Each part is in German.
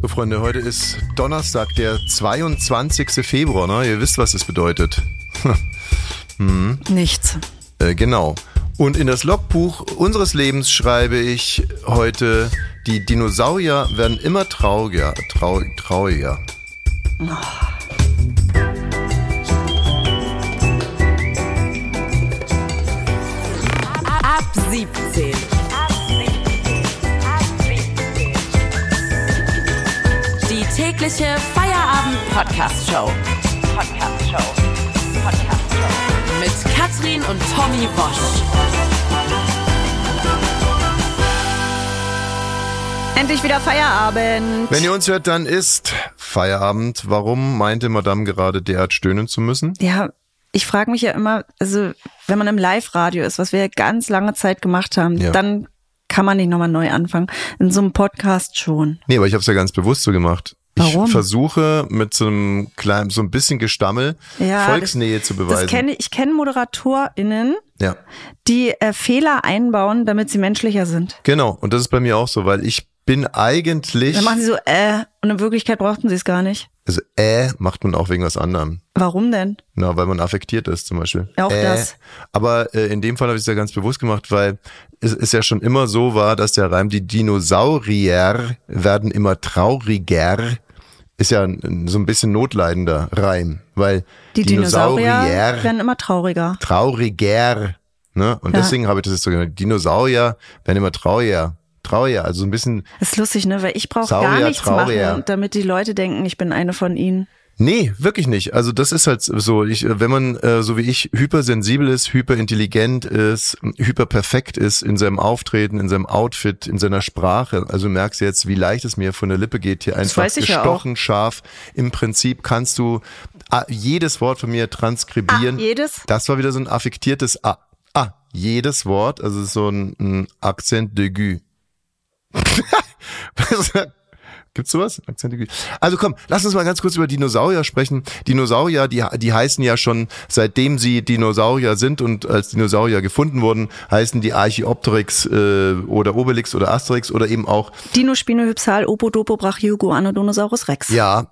So, Freunde, heute ist Donnerstag, der 22. Februar. Ne? Ihr wisst, was das bedeutet. hm. Nichts. Äh, genau. Und in das Logbuch unseres Lebens schreibe ich heute, die Dinosaurier werden immer trauriger. Trau trauriger. Oh. Ab 17. tägliche Feierabend-Podcast-Show. Podcast-Show. Podcast-Show. Mit Katrin und Tommy Bosch. Endlich wieder Feierabend. Wenn ihr uns hört, dann ist Feierabend. Warum meinte Madame gerade derart stöhnen zu müssen? Ja, ich frage mich ja immer, also wenn man im Live-Radio ist, was wir ja ganz lange Zeit gemacht haben, ja. dann kann man nicht nochmal neu anfangen. In so einem Podcast schon. Nee, aber ich habe es ja ganz bewusst so gemacht. Warum? Ich versuche mit so einem kleinen, so ein bisschen Gestammel ja, Volksnähe das, zu beweisen. Das kenn ich ich kenne ModeratorInnen, ja. die äh, Fehler einbauen, damit sie menschlicher sind. Genau, und das ist bei mir auch so, weil ich bin eigentlich. Dann machen sie so, äh, und in Wirklichkeit brauchten sie es gar nicht. Also, äh, macht man auch wegen was anderem. Warum denn? Na, weil man affektiert ist, zum Beispiel. Auch äh, das. Aber äh, in dem Fall habe ich es ja ganz bewusst gemacht, weil es, es ja schon immer so war, dass der Reim, die Dinosaurier werden immer trauriger ist ja so ein bisschen notleidender Reim, weil die Dinosaurier, Dinosaurier werden immer trauriger. Trauriger. Ne? Und ja. deswegen habe ich das jetzt so genannt. Dinosaurier werden immer trauriger. Trauriger, also so ein bisschen. Das ist lustig, ne? Weil ich brauche gar nichts trauriger. machen, damit die Leute denken, ich bin eine von ihnen. Nee, wirklich nicht. Also das ist halt so, ich, wenn man äh, so wie ich hypersensibel ist, hyperintelligent ist, hyperperfekt ist in seinem Auftreten, in seinem Outfit, in seiner Sprache, also du merkst jetzt, wie leicht es mir von der Lippe geht, hier einfach gestochen, ja scharf. Im Prinzip kannst du ah, jedes Wort von mir transkribieren. Ah, jedes? Das war wieder so ein affektiertes Ah. Ah, jedes Wort, also so ein, ein Akzent d'aigu. Gibt's sowas? Akzente? Also komm, lass uns mal ganz kurz über Dinosaurier sprechen. Dinosaurier, die, die heißen ja schon, seitdem sie Dinosaurier sind und als Dinosaurier gefunden wurden, heißen die Archaeopteryx äh, oder Obelix oder Asterix oder eben auch Dino Spinohypsal Opodopo Brachiogo Anodontosaurus Rex. Ja.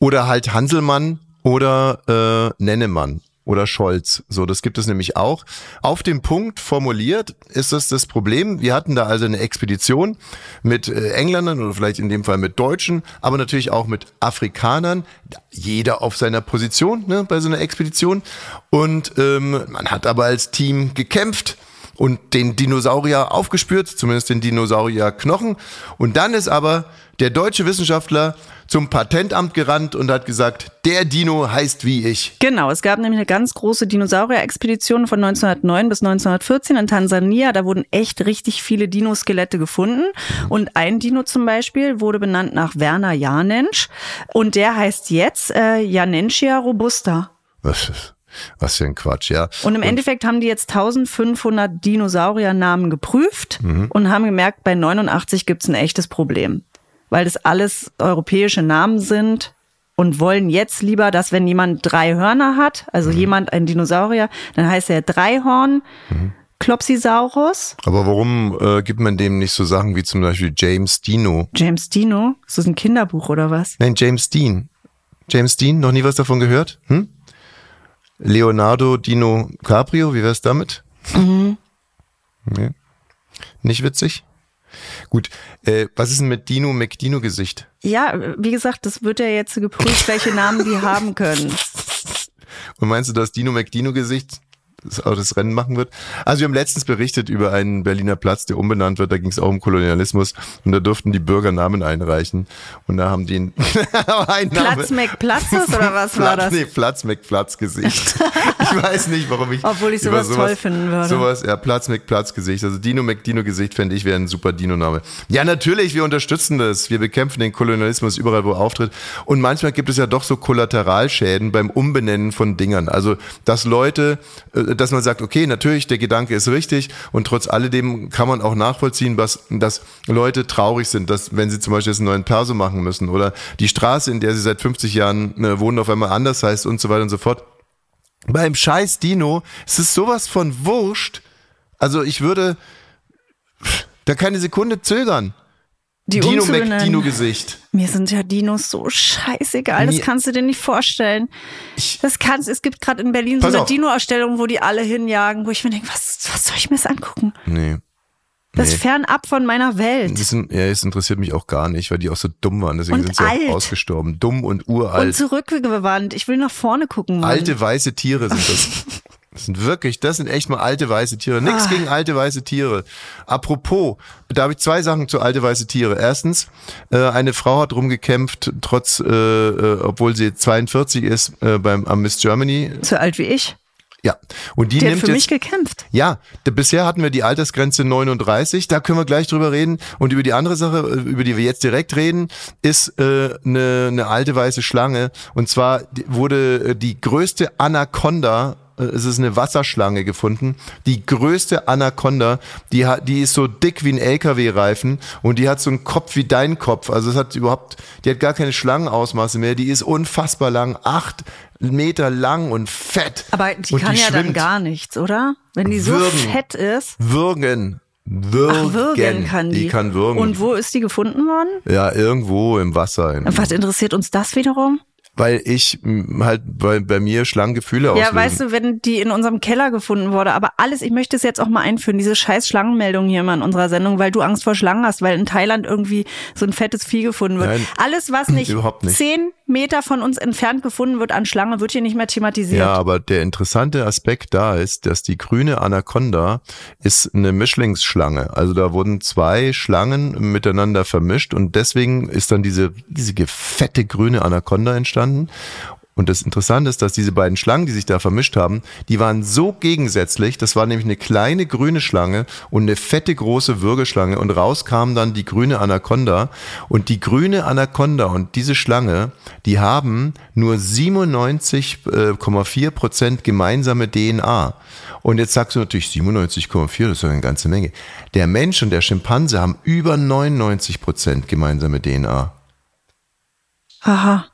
Oder halt Hanselmann oder äh, Nennemann oder Scholz. So, das gibt es nämlich auch. Auf dem Punkt formuliert ist das das Problem. Wir hatten da also eine Expedition mit äh, Engländern oder vielleicht in dem Fall mit Deutschen, aber natürlich auch mit Afrikanern. Jeder auf seiner Position ne, bei so einer Expedition. Und ähm, man hat aber als Team gekämpft und den Dinosaurier aufgespürt, zumindest den Dinosaurierknochen. Und dann ist aber der deutsche Wissenschaftler zum Patentamt gerannt und hat gesagt, der Dino heißt wie ich. Genau, es gab nämlich eine ganz große Dinosaurier-Expedition von 1909 bis 1914 in Tansania. Da wurden echt richtig viele Dinoskelette gefunden. Und ein Dino zum Beispiel wurde benannt nach Werner Janensch. Und der heißt jetzt äh, Janenschia robusta. Was ist? Was für ein Quatsch, ja. Und im und Endeffekt haben die jetzt 1500 Dinosauriernamen geprüft mhm. und haben gemerkt, bei 89 gibt es ein echtes Problem weil das alles europäische Namen sind und wollen jetzt lieber, dass wenn jemand drei Hörner hat, also mhm. jemand ein Dinosaurier, dann heißt er Dreihorn. Mhm. Klopsisaurus. Aber warum äh, gibt man dem nicht so Sachen wie zum Beispiel James Dino? James Dino? Ist das ein Kinderbuch oder was? Nein, James Dean. James Dean, noch nie was davon gehört? Hm? Leonardo Dino Caprio, wie wär's damit? Mhm. Nee. Nicht witzig? Gut, äh, was ist denn mit Dino McDino Gesicht? Ja, wie gesagt, das wird ja jetzt geprüft, welche Namen die haben können. Und meinst du, das Dino McDino Gesicht das, das Rennen machen wird. Also wir haben letztens berichtet über einen Berliner Platz, der umbenannt wird. Da ging es auch um Kolonialismus und da durften die Bürger Namen einreichen und da haben die einen Platz McPlatzes oder was Platz, war das? Nee, Platz McPlatz Gesicht. ich weiß nicht, warum ich obwohl ich sowas, sowas, toll finden würde. Sowas, ja, Platz McPlatz Gesicht. Also Dino McDino Gesicht fände ich wäre ein super Dino Name. Ja, natürlich, wir unterstützen das. Wir bekämpfen den Kolonialismus überall, wo er auftritt. Und manchmal gibt es ja doch so Kollateralschäden beim Umbenennen von Dingern. Also, dass Leute äh, dass man sagt, okay, natürlich, der Gedanke ist richtig und trotz alledem kann man auch nachvollziehen, was, dass Leute traurig sind, dass wenn sie zum Beispiel jetzt einen neuen Perso machen müssen oder die Straße, in der sie seit 50 Jahren äh, wohnen, auf einmal anders heißt und so weiter und so fort. Beim scheiß Dino es ist sowas von wurscht. Also ich würde da keine Sekunde zögern. Die Dino umzubenennen. Mac Dino Gesicht. Mir sind ja Dinos so scheißegal, das kannst du dir nicht vorstellen. Ich- Das kannst, es gibt gerade in Berlin so Pass eine auf. Dino-Ausstellung, wo die alle hinjagen, wo ich mir denke, was, was soll ich mir das angucken? Nee. Das Nee. ist fernab von meiner Welt. Das, ja, es interessiert mich auch gar nicht, weil die auch so dumm waren. Deswegen Und sind sie alt. auch ausgestorben. Dumm und Und uralt. zurückgewandt. Ich will nach vorne gucken. Mann. alte weiße Tiere sind das. Das sind wirklich, das sind echt mal alte weiße Tiere. Nix Ah. gegen alte weiße Tiere. Apropos, da habe ich zwei Sachen zu alte weiße Tiere. Erstens, äh, eine Frau hat rumgekämpft, trotz, äh, äh, obwohl sie 42 ist, äh, beim am Miss Germany. So alt wie ich. Ja. Und die, Die hat nimmt für jetzt, mich gekämpft. ja, bisher hatten wir die Altersgrenze 39, da können wir gleich drüber reden. Und über die andere Sache, äh, über die wir jetzt direkt reden, ist äh, eine, eine alte weiße Schlange. Und zwar wurde äh, die größte Anaconda, es ist eine Wasserschlange gefunden, die größte Anaconda, die, hat, die ist so dick wie ein LKW-Reifen und die hat so einen Kopf wie dein Kopf. Also es hat überhaupt, die hat gar keine Schlangenausmaße mehr, die ist unfassbar lang, acht Meter lang und fett. Aber die und kann ja dann schwimmt. gar nichts, oder? Wenn die so Würgen. fett ist. Würgen. Würgen. Ach, würgen kann die. Die kann würgen. Und wo ist die gefunden worden? ja, irgendwo im Wasser. In, Was interessiert uns das wiederum? Weil ich halt bei, bei mir Schlangengefühle Ja, auslösen. weißt du, wenn die in unserem Keller gefunden wurde, aber alles, ich möchte es jetzt auch mal einführen, diese scheiß Schlangenmeldung hier immer in unserer Sendung, weil du Angst vor Schlangen hast, weil in Thailand irgendwie so ein fettes Vieh gefunden wird. Nein, alles, was nicht, nicht. zehn Meter von uns entfernt gefunden wird an Schlange, wird hier nicht mehr thematisiert. Ja, aber der interessante Aspekt da ist, dass die grüne Anaconda ist eine Mischlingsschlange. Also da wurden zwei Schlangen miteinander vermischt und deswegen ist dann diese riesige, fette grüne Anaconda entstanden. Und das Interessante ist, dass diese beiden Schlangen, die sich da vermischt haben, die waren so gegensätzlich. Das war nämlich eine kleine grüne Schlange und eine fette große Würgeschlange. Und raus kam dann die grüne Anaconda. Und die grüne Anaconda und diese Schlange, die haben nur 97,4 Prozent gemeinsame DNA. Und jetzt sagst du natürlich 97,4, das ist ja eine ganze Menge. Der Mensch und der Schimpanse haben über 99 Prozent gemeinsame DNA. Aha.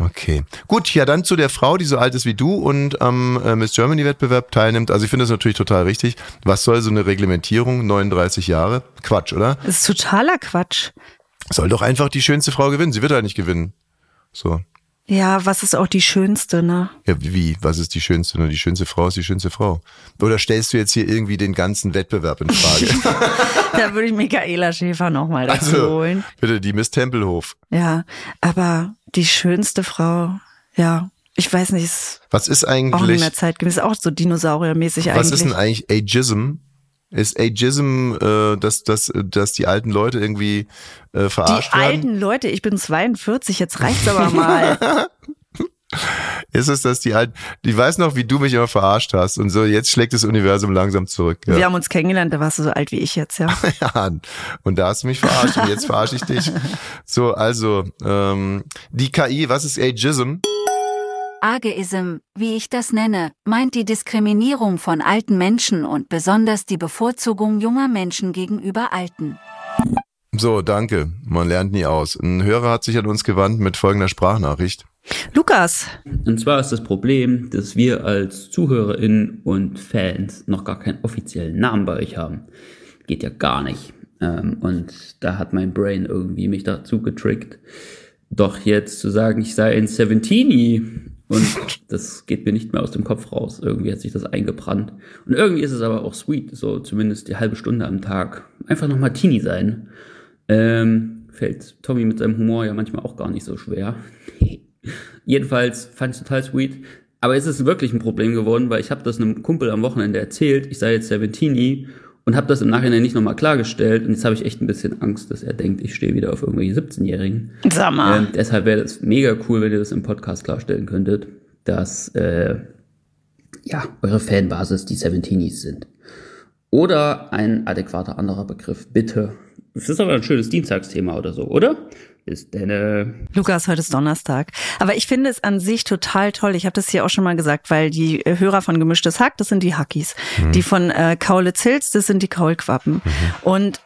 Okay. Gut, ja, dann zu der Frau, die so alt ist wie du und am äh, Miss Germany Wettbewerb teilnimmt. Also ich finde das natürlich total richtig. Was soll so eine Reglementierung? 39 Jahre? Quatsch, oder? Das ist totaler Quatsch. Soll doch einfach die schönste Frau gewinnen. Sie wird halt nicht gewinnen. So. Ja, was ist auch die schönste, ne? Ja, wie? Was ist die schönste? Nur die schönste Frau ist die schönste Frau. Oder stellst du jetzt hier irgendwie den ganzen Wettbewerb in Frage? Da würde ich Michaela Schäfer nochmal dazu also, holen. bitte, die Miss Tempelhof. Ja, aber die schönste Frau, ja, ich weiß nicht, ist Was ist auch nicht eigentlich, mehr zeitgemäß, auch so dinosauriermäßig was eigentlich. ist denn eigentlich Ageism? Ist Ageism, äh, dass, dass, dass die alten Leute irgendwie äh, die verarscht werden? alten Leute, ich bin 42, jetzt reicht's aber mal. Ist es, dass die alten, die weiß noch, wie du mich immer verarscht hast und so, jetzt schlägt das Universum langsam zurück. Wir Ja. haben uns kennengelernt, da warst du so alt wie ich jetzt, ja. ja, und da hast du mich verarscht und jetzt verarsche ich dich. So, also, ähm, die KI, was ist Ageism? Ageism, wie ich das nenne, meint die Diskriminierung von alten Menschen und besonders die Bevorzugung junger Menschen gegenüber Alten. So, danke. Man lernt nie aus. Ein Hörer hat sich an uns gewandt mit folgender Sprachnachricht. Lukas, Und zwar ist das Problem, dass wir als ZuhörerInnen und Fans noch gar keinen offiziellen Namen bei euch haben. Geht ja gar nicht. Ähm, und da hat mein Brain irgendwie mich dazu getrickt, doch jetzt zu sagen, ich sei ein Seventeenie. Und das geht mir nicht mehr aus dem Kopf raus. Irgendwie hat sich das eingebrannt. Und irgendwie ist es aber auch sweet, so zumindest die halbe Stunde am Tag. Einfach nochmal Teenie sein. Ähm, fällt Tommy mit seinem Humor ja manchmal auch gar nicht so schwer. Jedenfalls fand ich total sweet. Aber es ist wirklich ein Problem geworden, weil ich habe das einem Kumpel am Wochenende erzählt, ich sei jetzt Seventini und habe das im Nachhinein nicht nochmal klargestellt. Und jetzt habe ich echt ein bisschen Angst, dass er denkt, ich stehe wieder auf irgendwelche 17-Jährigen. sag mal. Ähm, deshalb wäre das mega cool, wenn ihr das im Podcast klarstellen könntet, dass äh, ja eure Fanbasis die Seventinis sind. Oder ein adäquater anderer Begriff, bitte. Das ist aber ein schönes Dienstagsthema oder so, oder? Bis denn, äh, Lukas, heute ist Donnerstag. Aber ich finde es an sich total toll. Ich habe das hier auch schon mal gesagt, weil die äh, Hörer von Gemischtes Hack, das sind die Hackies. Die von äh, Kaulitz Hills, das sind die Kaulquappen. Und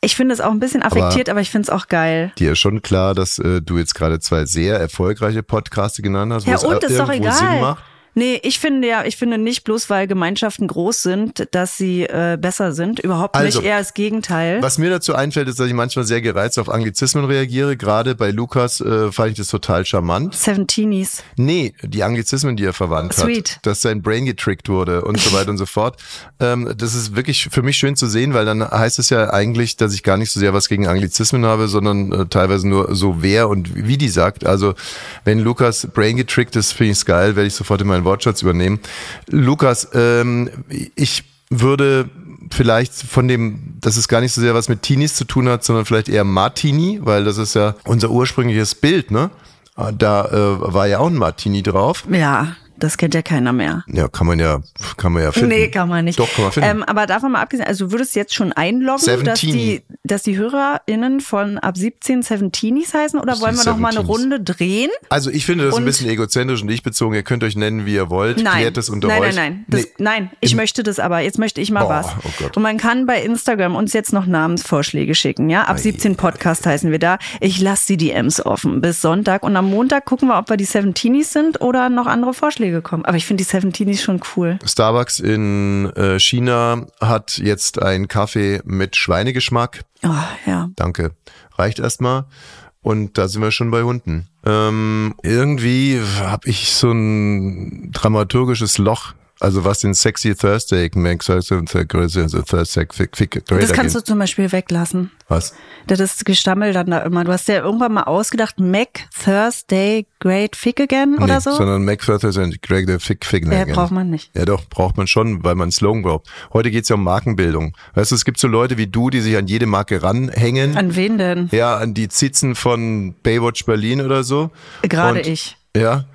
ich finde es auch ein bisschen affektiert, aber, ich finde es auch geil. Dir ist schon klar, dass äh, du jetzt gerade zwei sehr erfolgreiche Podcaste genannt hast, wo Ja, es und ist doch irgendwo egal. Sinn macht. Nee, ich finde ja, ich finde nicht bloß, weil Gemeinschaften groß sind, dass sie äh, besser sind. Überhaupt Also, nicht, eher das Gegenteil. Was mir dazu einfällt, ist, dass ich manchmal sehr gereizt auf Anglizismen reagiere. Gerade bei Lukas äh, fand ich das total charmant. Seventeenies. Nee, die Anglizismen, die er verwandt Sweet. hat. Dass sein Brain getrickt wurde und so weiter und so fort. Ähm, das ist wirklich für mich schön zu sehen, weil dann heißt es ja eigentlich, dass ich gar nicht so sehr was gegen Anglizismen habe, sondern äh, teilweise nur so wer und wie die sagt. Also wenn Lukas Brain getrickt ist, finde ich es geil, werde ich sofort in meinen Wortschatz übernehmen. Lukas, ähm, ich würde vielleicht von dem, dass es gar nicht so sehr was mit Teenies zu tun hat, sondern vielleicht eher Martini, weil das ist ja unser ursprüngliches Bild, ne? Da äh, war ja auch ein Martini drauf. Ja, das kennt ja keiner mehr. Ja, kann man ja, kann man ja finden. Nee, kann man nicht. Doch, kann man finden. Ähm, aber davon mal abgesehen, also du würdest jetzt schon einloggen, dass die, dass die HörerInnen von ab 17 Seventeenies heißen oder wollen wir noch mal eine. Runde drehen? also ich finde das ein Und- bisschen egozentrisch und ich bezogen. Ihr könnt euch nennen, wie ihr wollt. Nein. Klärt das unter nein, euch. nein, nein, das, Nee. nein. Ich Im- möchte das aber. Jetzt möchte ich mal Oh, was. oh Gott. Und man kann bei Instagram uns jetzt noch Namensvorschläge schicken, ja? Ab 17 Podcast heißen wir da. Ich lasse die DMs offen bis Sonntag und am Montag gucken wir, ob wir die Seventeenies sind oder noch andere Vorschläge kommen. Aber ich finde die Seventeenies schon cool. Starbucks in äh, China hat jetzt einen Kaffee mit Schweinegeschmack. Oh, ja. Danke. Reicht erstmal. Und da sind wir schon bei Hunden. Ähm, irgendwie habe ich so ein dramaturgisches Loch. Also was den Sexy Thursday makes, also Thursday fick, fick, Das kannst du zum Beispiel weglassen. Was? Das ist Gestammel dann da immer. Du hast ja irgendwann mal ausgedacht, Mac Thursday Great Fick Again oder nee, so. sondern Mac Thursday and the Fick Fick. Ja, braucht man nicht. Ja, doch, braucht man schon, weil man einen Slogan braucht. Heute geht's ja um Markenbildung. Weißt du, es gibt so Leute wie du, die sich an jede Marke ranhängen. An wen denn? ja, an die Zitzen von Baywatch Berlin oder so. Gerade Und- ich. Ja.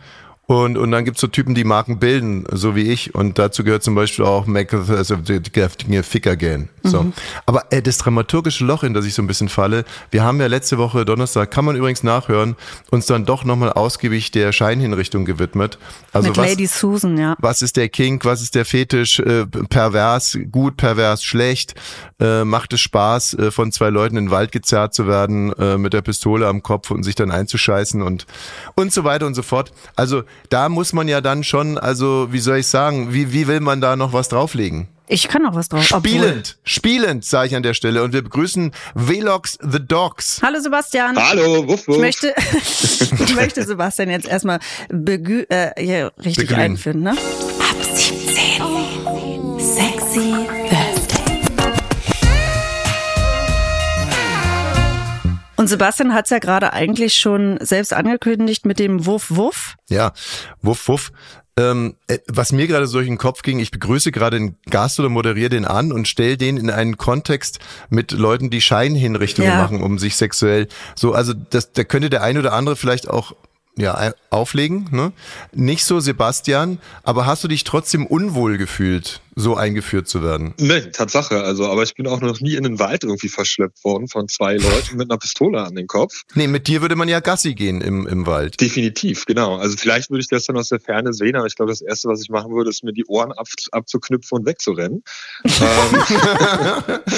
Und, und dann gibt's so Typen, die Marken bilden, so wie ich. Und dazu gehört zum Beispiel auch Make also die Dinge Ficker gehen. So. Mhm. Aber äh, das dramaturgische Loch, in das ich so ein bisschen falle, wir haben ja letzte Woche Donnerstag, kann man übrigens nachhören, uns dann doch nochmal ausgiebig der Scheinhinrichtung gewidmet. Also Mit was, Lady Susan, ja. was ist der Kink, was ist der Fetisch, äh, pervers, gut, pervers, schlecht, äh, macht es Spaß, äh, von zwei Leuten in den Wald gezerrt zu werden, äh, mit der Pistole am Kopf und sich dann einzuscheißen und, und so weiter und so fort. Also da muss man ja dann schon, also wie soll ich sagen, wie, wie will man da noch was drauflegen? Ich kann noch was drauf. Obwohl- Spielend, spielend, sage ich an der Stelle. Und wir begrüßen Velox the Dogs. Hallo Sebastian. Hallo, wuff, wuff. Ich möchte, ich möchte Sebastian jetzt erstmal begü äh, hier richtig Beglühen. einführen, ne? Und Sebastian hat es ja gerade eigentlich schon selbst angekündigt mit dem Wuff Wuff. Ja, wuff, wuff. Ähm, äh, was mir gerade so durch den Kopf ging, ich begrüße gerade einen Gast oder moderiere den an und stelle den in einen Kontext mit Leuten, die Scheinhinrichtungen Ja. machen, um sich sexuell so, also das, da könnte der ein oder andere vielleicht auch ja, auflegen, ne? Nicht so Sebastian, aber hast du dich trotzdem unwohl gefühlt, so eingeführt zu werden? Nee, Tatsache. Also, aber ich bin auch noch nie in den Wald irgendwie verschleppt worden von zwei Leuten mit einer Pistole an den Kopf. Nee, mit dir würde man ja Gassi gehen im, im Wald. Definitiv, genau. Also vielleicht würde ich das dann aus der Ferne sehen, aber ich glaube, das Erste, was ich machen würde, ist mir die Ohren ab, abzuknüpfen und wegzurennen. ähm,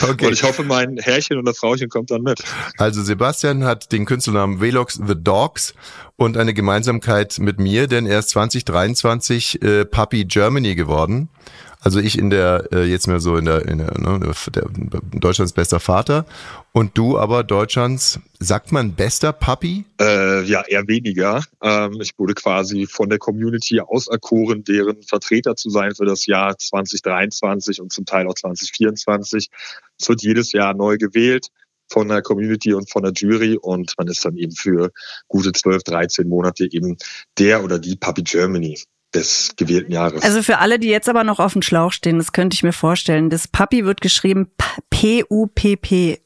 Okay. Und ich hoffe, mein Herrchen oder Frauchen kommt dann mit. Also Sebastian hat den Künstlernamen Velox The Dogs und eine Gemeinsamkeit mit mir, denn er ist 2023 äh, Puppy Germany geworden. Also ich in der, äh, jetzt mehr so in der, in der, ne, der Deutschlands bester Vater und du aber Deutschlands, sagt man bester Puppy? Äh, ja, eher weniger. Ähm, ich wurde quasi von der Community auserkoren, deren Vertreter zu sein für das Jahr 2023 und zum Teil auch 2024. Es wird jedes Jahr neu gewählt von der Community und von der Jury und man ist dann eben für gute 12, 13 Monate eben der oder die Puppy Germany des gewählten Jahres. Also für alle, die jetzt aber noch auf dem Schlauch stehen, das könnte ich mir vorstellen. Das Puppy wird geschrieben P-U-P-P-Y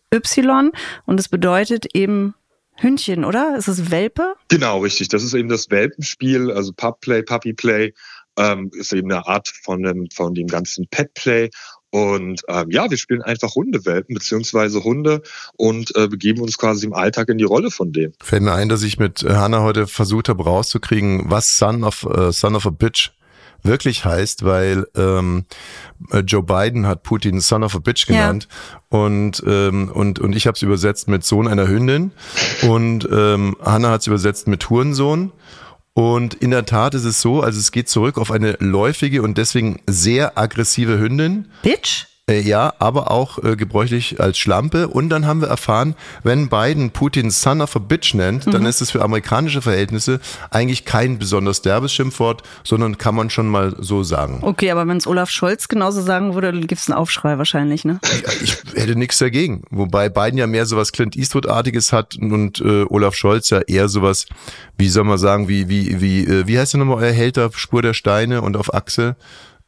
und es bedeutet eben Hündchen, oder? Ist es Welpe? Genau, richtig. Das ist eben das Welpenspiel, also Pupplay, Puppyplay, ähm, ist eben eine Art von dem, von dem ganzen Petplay. Und ähm, ja, wir spielen einfach Hundewelpen beziehungsweise Hunde und äh, begeben uns quasi im Alltag in die Rolle von denen. Fällt mir ein, dass ich mit äh, Hannah heute versucht habe rauszukriegen, was Son of, äh, Son of a Bitch wirklich heißt, weil ähm, äh, Joe Biden hat Putin Son of a Bitch Ja. genannt und ähm, und und ich habe es übersetzt mit Sohn einer Hündin und ähm, Hannah hat es übersetzt mit Hurensohn Und in der Tat ist es so, also es geht zurück auf eine läufige und deswegen sehr aggressive Hündin. Bitch? Äh, ja, aber auch äh, gebräuchlich als Schlampe. Und dann haben wir erfahren, wenn Biden Putin Son of a Bitch nennt, dann ist es für amerikanische Verhältnisse eigentlich kein besonders derbes Schimpfwort, sondern kann man schon mal so sagen. Okay, aber wenn es Olaf Scholz genauso sagen würde, dann gibt's einen Aufschrei wahrscheinlich, ne? Ich hätte nichts dagegen. Wobei Biden ja mehr sowas Clint Eastwood-artiges hat und äh, Olaf Scholz ja eher sowas, wie soll man sagen, wie, wie, wie, äh, wie heißt der nochmal, euer Hälter, Spur der Steine und auf Achse?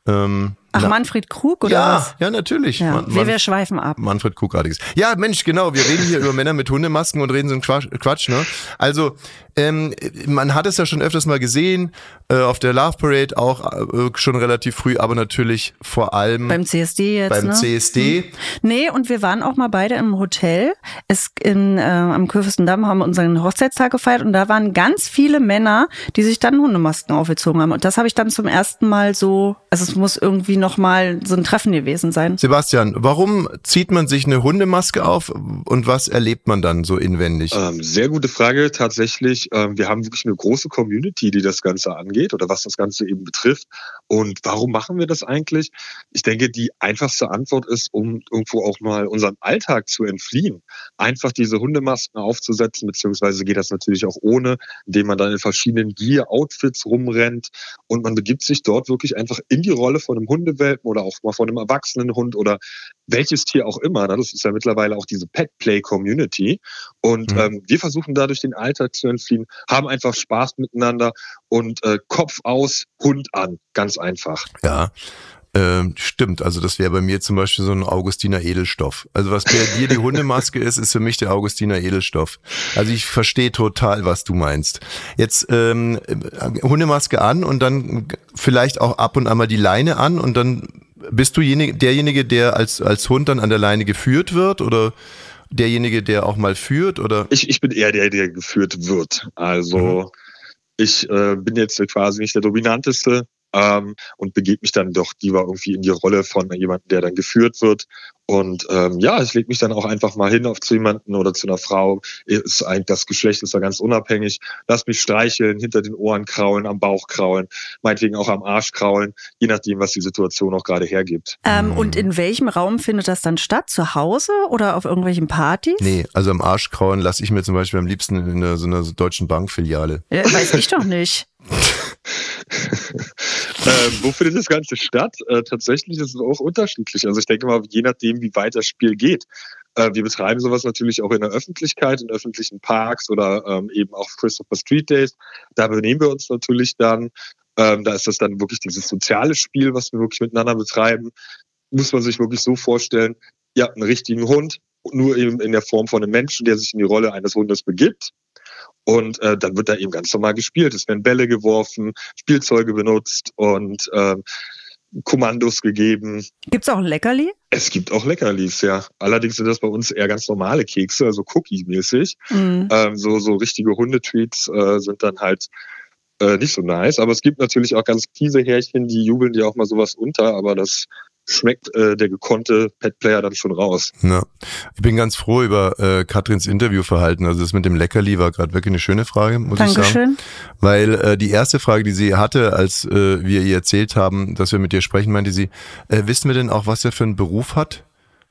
Ähm, Ach, na- Manfred Krug oder ja, was? ja, natürlich. Ja, Man- wir, wir schweifen ab. Manfred Kuckartiges. Ja, Mensch, genau. Wir reden hier über Männer mit Hundemasken und reden so einen Quatsch, Quatsch ne? Also, ähm, man hat es ja schon öfters mal gesehen, äh, auf der Love Parade auch äh, schon relativ früh, aber natürlich vor allem Beim CSD jetzt, beim ne? CSD. Nee, und wir waren auch mal beide im Hotel. Es in, äh, am Kurfürstendamm haben wir unseren Hochzeitstag gefeiert und da waren ganz viele Männer, die sich dann Hundemasken aufgezogen haben. Und das habe ich dann zum ersten Mal so, also es muss irgendwie noch mal so ein Treffen gewesen sein. Sebastian, warum zieht man sich eine Hundemaske auf und was erlebt man dann so inwendig? Ähm, sehr gute Frage. Tatsächlich, ähm, wir haben wirklich eine große Community, die das Ganze angeht oder was das Ganze eben betrifft. Und warum machen wir das eigentlich? Ich denke, die einfachste Antwort ist, um irgendwo auch mal unserem Alltag zu entfliehen. Einfach diese Hundemasken aufzusetzen, beziehungsweise geht das natürlich auch ohne, indem man dann in verschiedenen Gear-Outfits rumrennt und man begibt sich dort wirklich einfach in die Rolle von einem Hundewelpen oder auch mal von einem erwachsenen Hund oder welches Tier auch immer. ne? Das ist ja mittlerweile auch diese Pet-Play-Community. Und Mhm. ähm, wir versuchen dadurch den Alltag zu entfliehen, haben einfach Spaß miteinander und äh, Kopf aus, Hund an. Ganz einfach. Ja. Ähm, stimmt, also das wäre bei mir zum Beispiel so ein Augustiner Edelstoff. Also was bei dir die Hundemaske ist, ist für mich der Augustiner Edelstoff. Also ich verstehe total, was du meinst. Jetzt ähm, Hundemaske an und dann vielleicht auch ab und an mal die Leine an und dann bist du jenig- derjenige, der als, als Hund dann an der Leine geführt wird oder derjenige, der auch mal führt oder? Ich, ich bin eher der, der geführt wird. Also ich äh, bin jetzt quasi nicht der Dominanteste ähm, und begebe mich dann doch lieber irgendwie in die Rolle von jemandem, der dann geführt wird. Und ähm, ja, ich lege mich dann auch einfach mal hin auf zu jemanden oder zu einer Frau. Ist eigentlich das Geschlecht ist da ganz unabhängig. Lass mich streicheln, hinter den Ohren kraulen, am Bauch kraulen, meinetwegen auch am Arsch kraulen, je nachdem, was die Situation auch gerade hergibt. Ähm, und in welchem Raum findet das dann statt? Zu Hause oder auf irgendwelchen Partys? Nee, also am Arsch krauen lasse ich mir zum Beispiel am liebsten in einer, so einer deutschen Bankfiliale. Ja, weiß ich doch nicht. ähm, wo findet das Ganze statt? Äh, tatsächlich ist es auch unterschiedlich. Also ich denke mal, je nachdem, wie weit das Spiel geht. Äh, wir betreiben sowas natürlich auch in der Öffentlichkeit, in öffentlichen Parks oder ähm, eben auch Christopher Street Days. Da benehmen wir uns natürlich dann. Ähm, da ist das dann wirklich dieses soziale Spiel, was wir wirklich miteinander betreiben. Muss man sich wirklich so vorstellen, ihr habt einen richtigen Hund, nur eben in der Form von einem Menschen, der sich in die Rolle eines Hundes begibt. Und äh, dann wird da eben ganz normal gespielt. Es werden Bälle geworfen, Spielzeuge benutzt und ähm, Kommandos gegeben. Gibt's auch Leckerli? Es gibt auch Leckerlis, ja. Allerdings sind das bei uns eher ganz normale Kekse, also Cookie-mäßig. Mhm. Ähm, so, so richtige Hundetreats äh, sind dann halt äh, nicht so nice. Aber es gibt natürlich auch ganz fiese Härchen, die jubeln dir auch mal sowas unter, aber das schmeckt äh, der gekonnte Pet-Player dann schon raus. Ja. Ich bin ganz froh über äh, Katrins Interviewverhalten. Also das mit dem Leckerli war gerade wirklich eine schöne Frage, muss ich sagen. Dankeschön. Weil äh, die erste Frage, die sie hatte, als äh, wir ihr erzählt haben, dass wir mit dir sprechen, meinte sie, äh, wissen wir denn auch, was er für einen Beruf hat?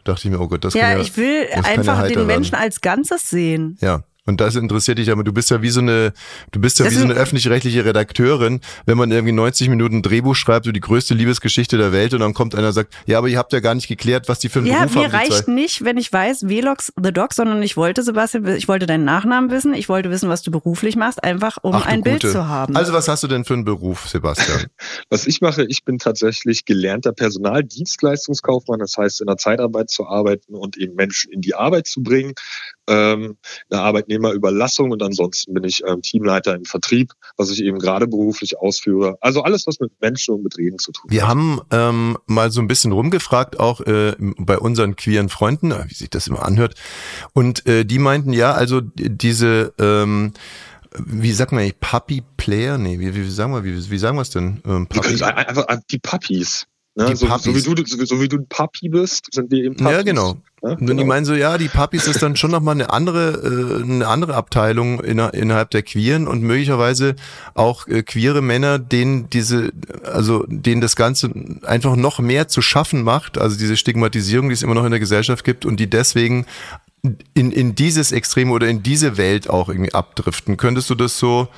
Dachte ich mir, oh Gott, das kann Ja, ja ich will ja einfach den Menschen werden. als Ganzes sehen. Ja. Und das interessiert dich, aber du bist ja wie so eine, du bist ja Das wie so eine öffentlich-rechtliche Redakteurin, wenn man irgendwie 90 Minuten ein Drehbuch schreibt, so die größte Liebesgeschichte der Welt und dann kommt einer und sagt, ja, aber ihr habt ja gar nicht geklärt, was die für einen Ja, Beruf mir haben. die reicht zwei. nicht, wenn ich weiß, Velox the Dog, sondern ich wollte, Sebastian, ich wollte deinen Nachnamen wissen, ich wollte wissen, was du beruflich machst, einfach um Ach, ein Bild Gute. zu haben. Also was hast du denn für einen Beruf, Sebastian? Was ich mache, ich bin tatsächlich gelernter Personaldienstleistungskaufmann, das heißt in der Zeitarbeit zu arbeiten und eben Menschen in die Arbeit zu bringen, ähm, eine Arbeitnehmerüberlassung und ansonsten bin ich ähm, Teamleiter im Vertrieb, was ich eben gerade beruflich ausführe. Also alles, was mit Menschen und mit Reden zu tun Wir hat. haben ähm, mal so ein bisschen rumgefragt, auch äh, bei unseren queeren Freunden, äh, wie sich das immer anhört. Und äh, die meinten, ja, also diese, ähm, wie sagt man eigentlich, Puppy Player? Nee, wie, wie sagen wir, wie, wie sagen wir es denn? Ähm, Wir Puppy, einfach die Puppies. Ne? So, so, wie du, so, wie- so wie du ein Papi bist, sind wir eben Puppies. Ja, genau. Ne? Und die meinen so, ja, die Puppies ist dann schon nochmal eine andere, äh, eine andere Abteilung inner, innerhalb der Queeren und möglicherweise auch äh, queere Männer, denen diese, also denen das Ganze einfach noch mehr zu schaffen macht, also diese Stigmatisierung, die es immer noch in der Gesellschaft gibt und die deswegen in, in dieses Extrem oder in diese Welt auch irgendwie abdriften. Könntest du das so,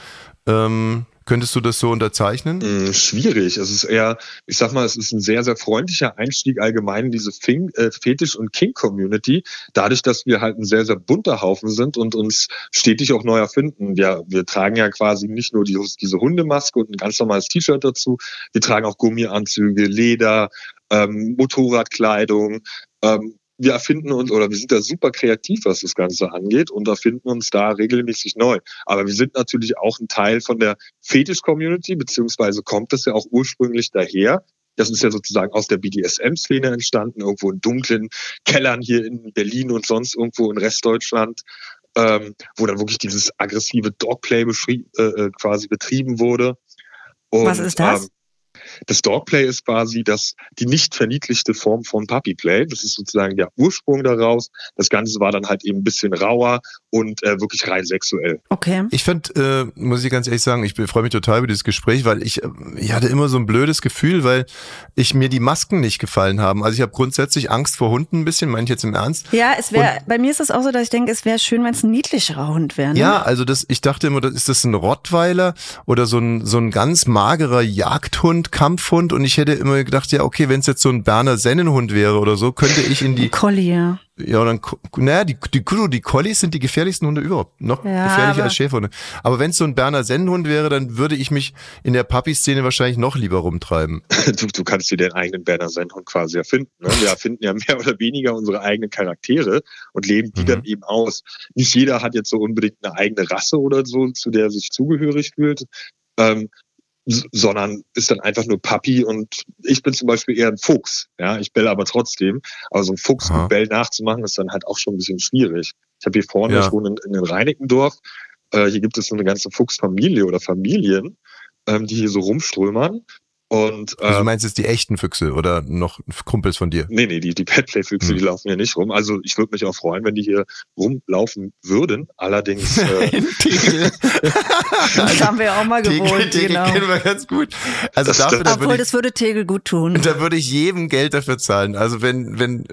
ähm, könntest du das so unterzeichnen? Mm, Schwierig. Es ist eher, ich sag mal, es ist ein sehr, sehr freundlicher Einstieg allgemein in diese Fing, äh, Fetisch- und King-Community. Dadurch, dass wir halt ein sehr, sehr bunter Haufen sind und uns stetig auch neu erfinden. Wir, wir tragen ja quasi nicht nur die, diese Hundemaske und ein ganz normales T-Shirt dazu. Wir tragen auch Gummianzüge, Leder, ähm, Motorradkleidung. Ähm, wir erfinden uns oder wir sind da super kreativ, was das Ganze angeht und erfinden uns da regelmäßig neu. Aber wir sind natürlich auch ein Teil von der Fetisch-Community, beziehungsweise kommt das ja auch ursprünglich daher. Das ist ja sozusagen aus der BDSM-Szene entstanden, irgendwo in dunklen Kellern hier in Berlin und sonst irgendwo in Restdeutschland, ähm, wo dann wirklich dieses aggressive Dogplay äh, äh, quasi betrieben wurde. Und, Was ist das? Ähm, das Dogplay ist quasi das, die nicht verniedlichte Form von Puppyplay. Das ist sozusagen der Ursprung daraus. Das Ganze war dann halt eben ein bisschen rauer und äh, wirklich rein sexuell. Okay. Ich fand, äh, muss ich ganz ehrlich sagen, ich freue mich total über dieses Gespräch, weil ich, äh, ich hatte immer so ein blödes Gefühl, weil ich mir die Masken nicht gefallen haben. Also ich habe grundsätzlich Angst vor Hunden ein bisschen, meine ich jetzt im Ernst. Ja, es wäre, bei mir ist es auch so, dass ich denke, es wäre schön, wenn es ein niedlicherer Hund wäre. Ne? Ja, also das, ich dachte immer, ist das ein Rottweiler oder so ein so ein ganz magerer Jagdhund, Kampfhund und ich hätte immer gedacht, ja okay, wenn es jetzt so ein Berner Sennenhund wäre oder so, könnte ich in die Collie, ja. ja dann naja, die die die, die Collies sind die gefährlichsten Hunde überhaupt, noch Ja, gefährlicher als Schäferhunde. Aber wenn es so ein Berner Sennenhund wäre, dann würde ich mich in der Puppy-Szene wahrscheinlich noch lieber rumtreiben. Du, du kannst dir den eigenen Berner Sennhund quasi erfinden. Ne? Wir erfinden ja mehr oder weniger unsere eigenen Charaktere und leben die Mhm. dann eben aus. Nicht jeder hat jetzt so unbedingt eine eigene Rasse oder so, zu der er sich zugehörig fühlt. Ähm, sondern ist dann einfach nur Papi und ich bin zum Beispiel eher ein Fuchs. Ja, ich bell aber trotzdem. Aber so ein Fuchs Aha. mit Bell nachzumachen, ist dann halt auch schon ein bisschen schwierig. Ich habe hier vorne, Ja. ich wohne in, in den Reinickendorf, äh, hier gibt es so eine ganze Fuchsfamilie oder Familien, ähm, die hier so rumströmern. Und Also du ähm, meinst jetzt die echten Füchse oder noch Kumpels von dir? Nee, nee, die, die Petplay-Füchse, Hm. die laufen hier nicht rum. Also ich würde mich auch freuen, wenn die hier rumlaufen würden. Allerdings, äh. Das haben wir ja auch mal Tegel, gewohnt, Tegel genau. kennen wir ganz gut. Also Das dafür, da Obwohl, ich, das würde Tegel gut tun. da würde ich jedem Geld dafür zahlen. Also wenn, wenn,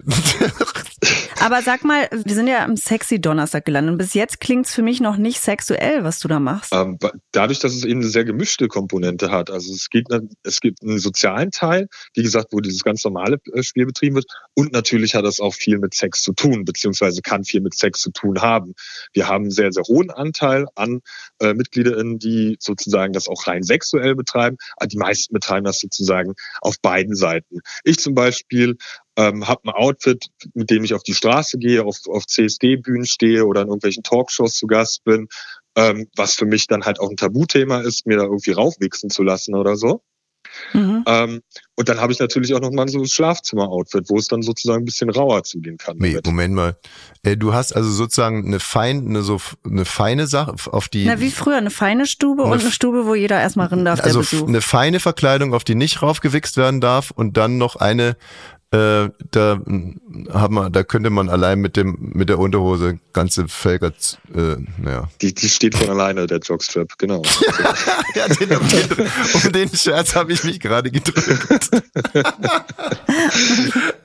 Aber sag mal, wir sind ja am Sexy Donnerstag gelandet und bis jetzt klingt's für mich noch nicht sexuell, was du da machst. ähm, dadurch, dass es eben eine sehr gemischte Komponente hat. Also es geht, na- es gibt einen sozialen Teil, wie gesagt, wo dieses ganz normale äh, Spiel betrieben wird. Und natürlich hat das auch viel mit Sex zu tun, beziehungsweise kann viel mit Sex zu tun haben. Wir haben einen sehr, sehr hohen Anteil an äh, MitgliederInnen, die sozusagen das auch rein sexuell betreiben. Aber die meisten betreiben das sozusagen auf beiden Seiten. Ich zum Beispiel ähm, habe ein Outfit, mit dem ich auf die Straße gehe, auf, auf CSD-Bühnen stehe oder in irgendwelchen Talkshows zu Gast bin, ähm, was für mich dann halt auch ein Tabuthema ist, mir da irgendwie raufwichsen zu lassen oder so. Mhm. Ähm, und dann habe ich natürlich auch noch mal so ein Schlafzimmer-Outfit, wo es dann sozusagen ein bisschen rauer zugehen kann. nee. Moment mal. Äh, Du hast also sozusagen eine fein, eine so eine feine Sache auf die Na, wie früher, eine feine Stube Eine und eine Stube, wo jeder erstmal rein darf, also eine feine Verkleidung, auf die nicht raufgewichst werden darf und dann noch eine äh, da mm, haben wir, da könnte man allein mit dem mit der Unterhose ganze Völker äh, naja. Die, die steht von alleine, der Jogstrap, genau. Ja, den, um, den, um den Scherz habe ich mich gerade gedrückt.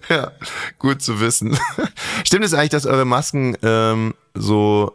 ja, gut zu wissen. Stimmt es eigentlich, dass eure Masken ähm, so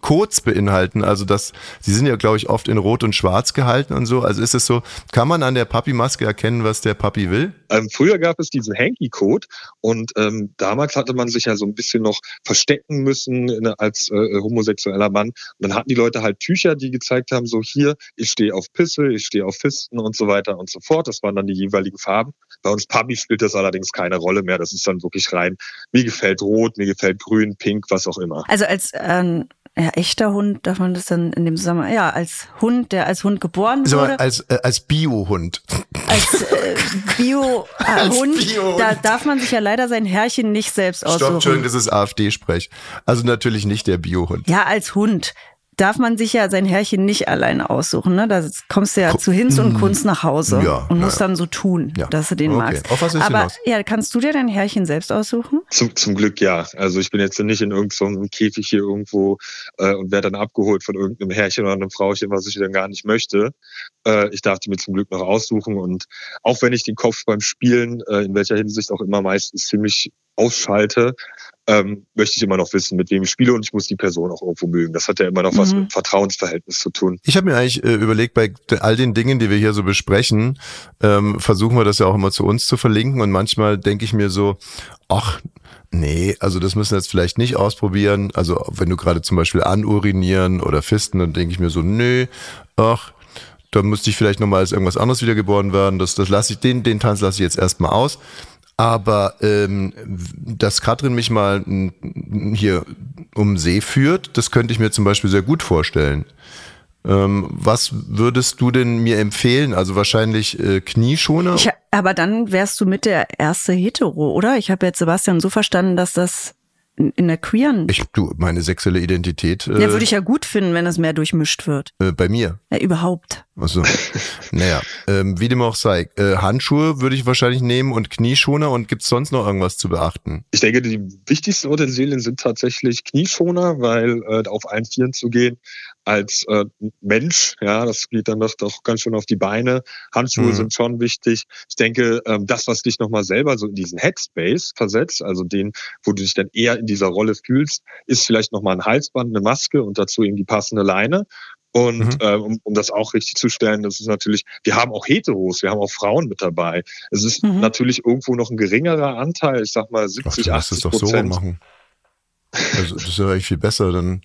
Codes beinhalten? Also dass sie sind ja, glaube ich, oft in Rot und Schwarz gehalten und so. Also ist es so, kann man an der Papi-Maske erkennen, was der Papi will? Ähm, früher gab es diesen Hanky-Code und ähm, damals hatte man sich ja so ein bisschen noch verstecken müssen in, als äh, homosexueller Mann. Und dann hatten die Leute halt Tücher, die gezeigt haben, so hier, ich stehe auf Pisse, ich stehe auf Fisten und so weiter und so fort. Das waren dann die jeweiligen Farben. Bei uns Papi spielt das allerdings keine Rolle mehr. Das ist dann wirklich rein, mir gefällt rot, mir gefällt grün, pink, was auch immer. Also als ähm, ja, echter Hund darf man das dann in dem Zusammenhang, ja, als Hund, der als Hund geboren wurde, als äh, als Bio-Hund. als äh, Bio-Hund, Als Hund, Bio-Hund. da darf man sich ja leider sein Herrchen nicht selbst Stopp, Entschuldigung, aussuchen. das ist AfD-Sprech. Also natürlich nicht der Bio-Hund. Ja, als Hund. Darf man sich ja sein Herrchen nicht alleine aussuchen. Ne? Da kommst du ja zu Hinz und Kunst nach Hause Ja, und musst naja. dann so tun, Ja. dass du den Okay. magst. Auf was du Aber hinaus? ja, kannst du dir dein Herrchen selbst aussuchen? Zum, zum Glück ja. Also ich bin jetzt nicht in irgendeinem Käfig hier irgendwo äh, und werde dann abgeholt von irgendeinem Herrchen oder einem Frauchen, was ich dann gar nicht möchte. Äh, ich darf die mir zum Glück noch aussuchen und auch wenn ich den Kopf beim Spielen, äh, in welcher Hinsicht auch immer meistens ziemlich ausschalte, ähm, möchte ich immer noch wissen, mit wem ich spiele und ich muss die Person auch irgendwo mögen. Das hat ja immer noch was Mhm. mit dem Vertrauensverhältnis zu tun. Ich habe mir eigentlich äh, überlegt, bei all den Dingen, die wir hier so besprechen, ähm, versuchen wir das ja auch immer zu uns zu verlinken und manchmal denke ich mir so, ach, nee, also das müssen wir jetzt vielleicht nicht ausprobieren. Also wenn du gerade zum Beispiel anurinieren oder fisten, dann denke ich mir so, nee, ach, da müsste ich vielleicht nochmal als irgendwas anderes wiedergeboren werden. Das, das lasse ich, den, den Tanz lasse ich jetzt erstmal aus. Aber ähm, dass Katrin mich mal hier um See führt, das könnte ich mir zum Beispiel sehr gut vorstellen. Ähm, was würdest du denn mir empfehlen? Also wahrscheinlich äh, Knieschoner? Ich, aber dann wärst du mit der erste Hetero, oder? Ich habe jetzt Sebastian so verstanden, dass das in, in der queeren. Ich, du, meine sexuelle Identität äh, ja, würde ich ja gut finden, wenn es mehr durchmischt wird. äh, bei mir. Ja, überhaupt. Also, naja, ähm, wie dem auch sei. Äh, Handschuhe würde ich wahrscheinlich nehmen und Knieschoner und gibt's sonst noch irgendwas zu beachten? Ich denke, die wichtigsten Utensilien sind tatsächlich Knieschoner, weil äh, auf allen Vieren zu gehen als äh, Mensch, ja, das geht dann doch, doch ganz schön auf die Beine. Handschuhe Mhm. sind schon wichtig. Ich denke, ähm, das, was dich nochmal selber so in diesen Headspace versetzt, also den, wo du dich dann eher in dieser Rolle fühlst, ist vielleicht nochmal ein Halsband, eine Maske und dazu eben die passende Leine. Und Mhm. ähm, um, um das auch richtig zu stellen, das ist natürlich, wir haben auch Heteros, wir haben auch Frauen mit dabei. Es ist Mhm. natürlich irgendwo noch ein geringerer Anteil, ich sag mal Ach, 70, du lass es 80 doch so Prozent. machen. Also, das ist ja eigentlich viel besser, dann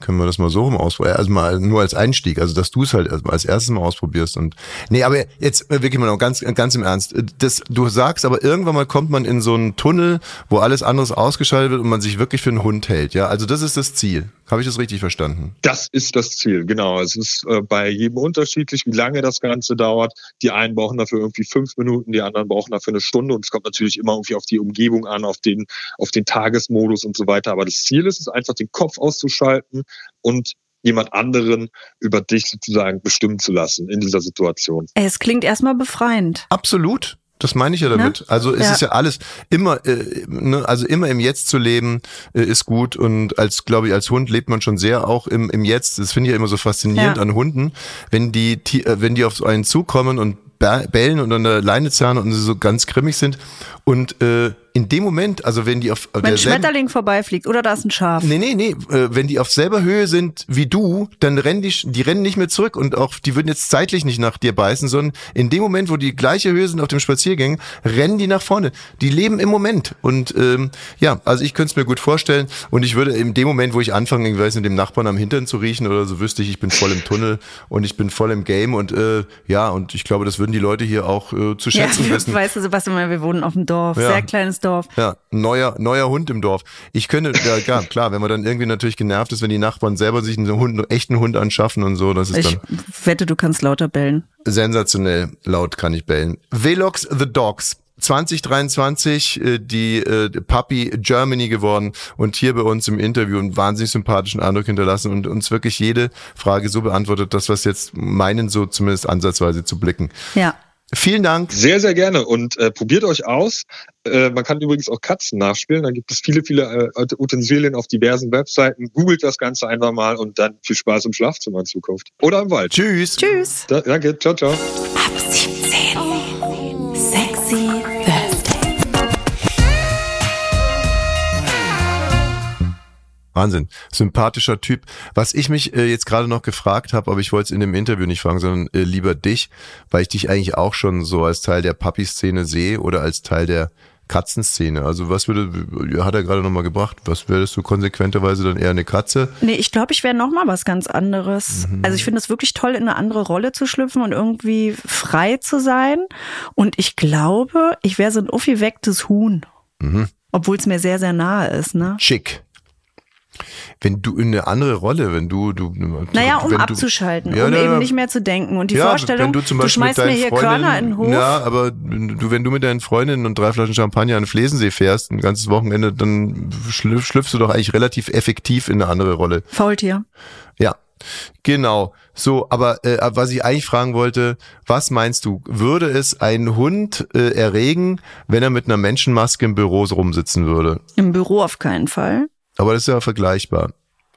können wir das mal so rum ausprobieren. Also mal nur als Einstieg, also dass du es halt als erstes mal ausprobierst und nee, aber jetzt äh, wirklich mal noch ganz ganz im Ernst. Das, du sagst, aber irgendwann mal kommt man in so einen Tunnel, wo alles anderes ausgeschaltet wird und man sich wirklich für einen Hund hält. Ja, also das ist das Ziel. Habe ich das richtig verstanden? Das ist das Ziel, genau. Es ist äh, bei jedem unterschiedlich, wie lange das Ganze dauert. Die einen brauchen dafür irgendwie fünf Minuten, die anderen brauchen dafür eine Stunde und es kommt natürlich immer irgendwie auf die Umgebung an, auf den, auf den Tagesmodus und so weiter. Aber das Ziel ist es einfach, den Kopf auszuschalten und jemand anderen über dich sozusagen bestimmen zu lassen in dieser Situation. Es klingt erstmal befreiend. Absolut. Das meine ich ja damit. Also es Ja. ist ja alles immer, äh, ne, also immer im Jetzt zu leben äh, ist gut und als glaube ich als Hund lebt man schon sehr auch im, im Jetzt. Das finde ich ja immer so faszinierend Ja. an Hunden, wenn die äh, wenn die auf so einen zukommen und bellen und an der Leine zerren und sie so ganz grimmig sind und äh, in dem Moment, also wenn die auf Wenn ein derselben Schmetterling vorbeifliegt oder da ist ein Schaf. Nee, nee, nee. Äh, wenn die auf selber Höhe sind wie du, dann rennen die, die rennen nicht mehr zurück und auch, die würden jetzt zeitlich nicht nach dir beißen, sondern in dem Moment, wo die gleiche Höhe sind auf dem Spaziergang, rennen die nach vorne. Die leben im Moment. Und ähm, ja, also ich könnte es mir gut vorstellen. Und ich würde in dem Moment, wo ich anfange, ich weiß nicht, dem Nachbarn am Hintern zu riechen oder so, wüsste ich, ich bin voll im Tunnel und ich bin voll im Game und äh, ja, und ich glaube, das würden die Leute hier auch äh, zu Ja, schätzen wissen. weißt du, Sebastian, wir wohnen auf dem Dorf, Ja. sehr kleines Dorf. Ja, neuer, neuer Hund im Dorf. Ich könnte, ja, ja, klar, wenn man dann irgendwie natürlich genervt ist, wenn die Nachbarn selber sich einen Hund, einen echten Hund anschaffen und so, das ist Ich dann wette, du kannst lauter bellen. sensationell laut kann ich bellen. Velox the Dogs. 2023 äh, die äh, Puppy Germany geworden und hier bei uns im Interview einen wahnsinnig sympathischen Eindruck hinterlassen und uns wirklich jede Frage so beantwortet, dass wir es jetzt meinen, so zumindest ansatzweise zu blicken. Ja. Vielen Dank. Sehr, sehr gerne und äh, probiert euch aus. Äh, man kann übrigens auch Katzen nachspielen. Da gibt es viele, viele äh, Utensilien auf diversen Webseiten. Googelt das Ganze einfach mal und dann viel Spaß im Schlafzimmer in Zukunft. Oder im Wald. Tschüss. Tschüss. Da, danke, ciao, ciao. Ab Wahnsinn. Sympathischer Typ. Was ich mich äh, jetzt gerade noch gefragt habe, aber ich wollte es in dem Interview nicht fragen, sondern äh, lieber dich, weil ich dich eigentlich auch schon so als Teil der Papi-Szene sehe oder als Teil der Katzenszene. Also was würde, hat er gerade nochmal gebracht, was würdest du konsequenterweise dann eher eine Katze? Nee, ich glaube, ich wäre noch mal was ganz anderes. Mhm. Also ich finde es wirklich toll, in eine andere Rolle zu schlüpfen und irgendwie frei zu sein. Und ich glaube, ich wäre so ein aufgewecktes Huhn. Mhm. Obwohl es mir sehr, sehr nahe ist, ne? Chick. Wenn du in eine andere Rolle, wenn du, du Naja, um wenn du- abzuschalten, Ja, um na, eben nicht mehr zu denken. Und die ja, Vorstellung, du, du, schmeißt mir hier Freundinnen, Körner in den Hof. Ja, aber du, wenn du mit deinen Freundinnen und drei Flaschen Champagner an Flesensee fährst, ein ganzes Wochenende, dann schlüpf, schlüpfst du doch eigentlich relativ effektiv in eine andere Rolle. Faultier. Ja, Genau. So, aber äh, was ich eigentlich fragen wollte, was meinst du, würde es einen Hund äh, erregen, wenn er mit einer Menschenmaske im Büro rumsitzen würde? Im Büro auf keinen Fall. Aber das ist ja vergleichbar.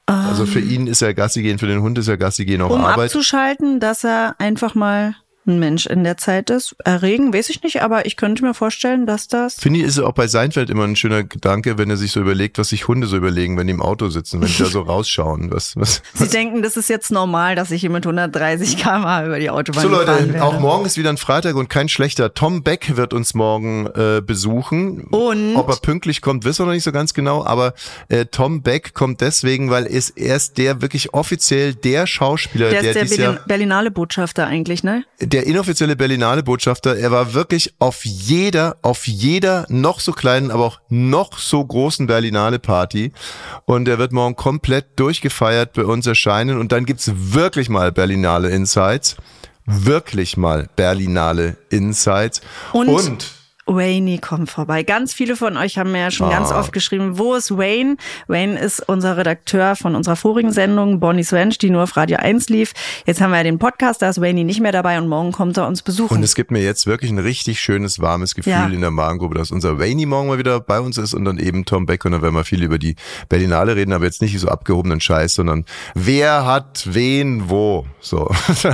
Also für ihn ist ja Gassi gehen, für den Hund ist ja Gassi gehen auch Um Arbeit. abzuschalten, dass er einfach mal ein Mensch in der Zeit ist. Erregen, weiß ich nicht, aber ich könnte mir vorstellen, dass das. Finde ich, ist auch bei Seinfeld immer ein schöner Gedanke, wenn er sich so überlegt, was sich Hunde so überlegen, wenn die im Auto sitzen, wenn die da so rausschauen. Was, was, Sie denken, das ist jetzt normal, dass ich hier mit 130 km/h über die Autobahn So Leute, werde. auch morgen ist wieder ein Freitag und kein schlechter. Tom Beck wird uns morgen äh, besuchen. Und? Ob er pünktlich kommt, wissen wir noch nicht so ganz genau, aber äh, Tom Beck kommt deswegen, weil er ist der wirklich offiziell der Schauspieler, Der der, ist der Jahr, Berlinale Botschafter eigentlich, ne? der inoffizielle Berlinale Botschafter, er war wirklich auf jeder, auf jeder noch so kleinen, aber auch noch so großen Berlinale Party und er wird morgen komplett durchgefeiert bei uns erscheinen und dann gibt's wirklich mal Berlinale Insights. Wirklich mal Berlinale Insights. Und- und Wayne kommt vorbei. Ganz viele von euch haben mir ja schon ganz Ah. oft geschrieben, wo ist Wayne? Wayne ist unser Redakteur von unserer vorigen Sendung, Bonnie Swench, die nur auf Radio 1 lief. Jetzt haben wir ja den Podcast, da ist Wayne nicht mehr dabei und morgen kommt er uns besuchen. Und es gibt mir jetzt wirklich ein richtig schönes, warmes Gefühl Ja. in der Magengruppe, dass unser Wayne morgen mal wieder bei uns ist und dann eben Tom Beck und dann werden wir viel über die Berlinale reden, aber jetzt nicht so abgehobenen Scheiß, sondern wer hat wen wo. So.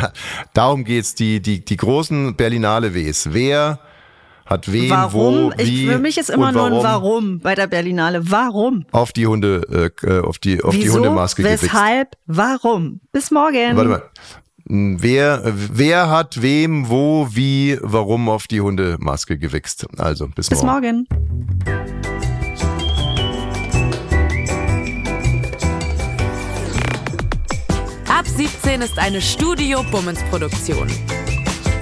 Darum geht's, die, die, die großen Berlinale Ws. Wer hat wen warum? wo, wie ich, für mich ist immer und nur ein warum bei der Berlinale. Warum? auf die Hunde, äh, auf die, auf die Wieso? Hundemaske gewichst. Weshalb? Warum? Bis morgen. Warte mal. Wer, wer hat wem, wo, wie, warum auf die Hundemaske gewichst? Also, bis, Bis morgen. Ab 17 ist eine Studio Bummens Produktion.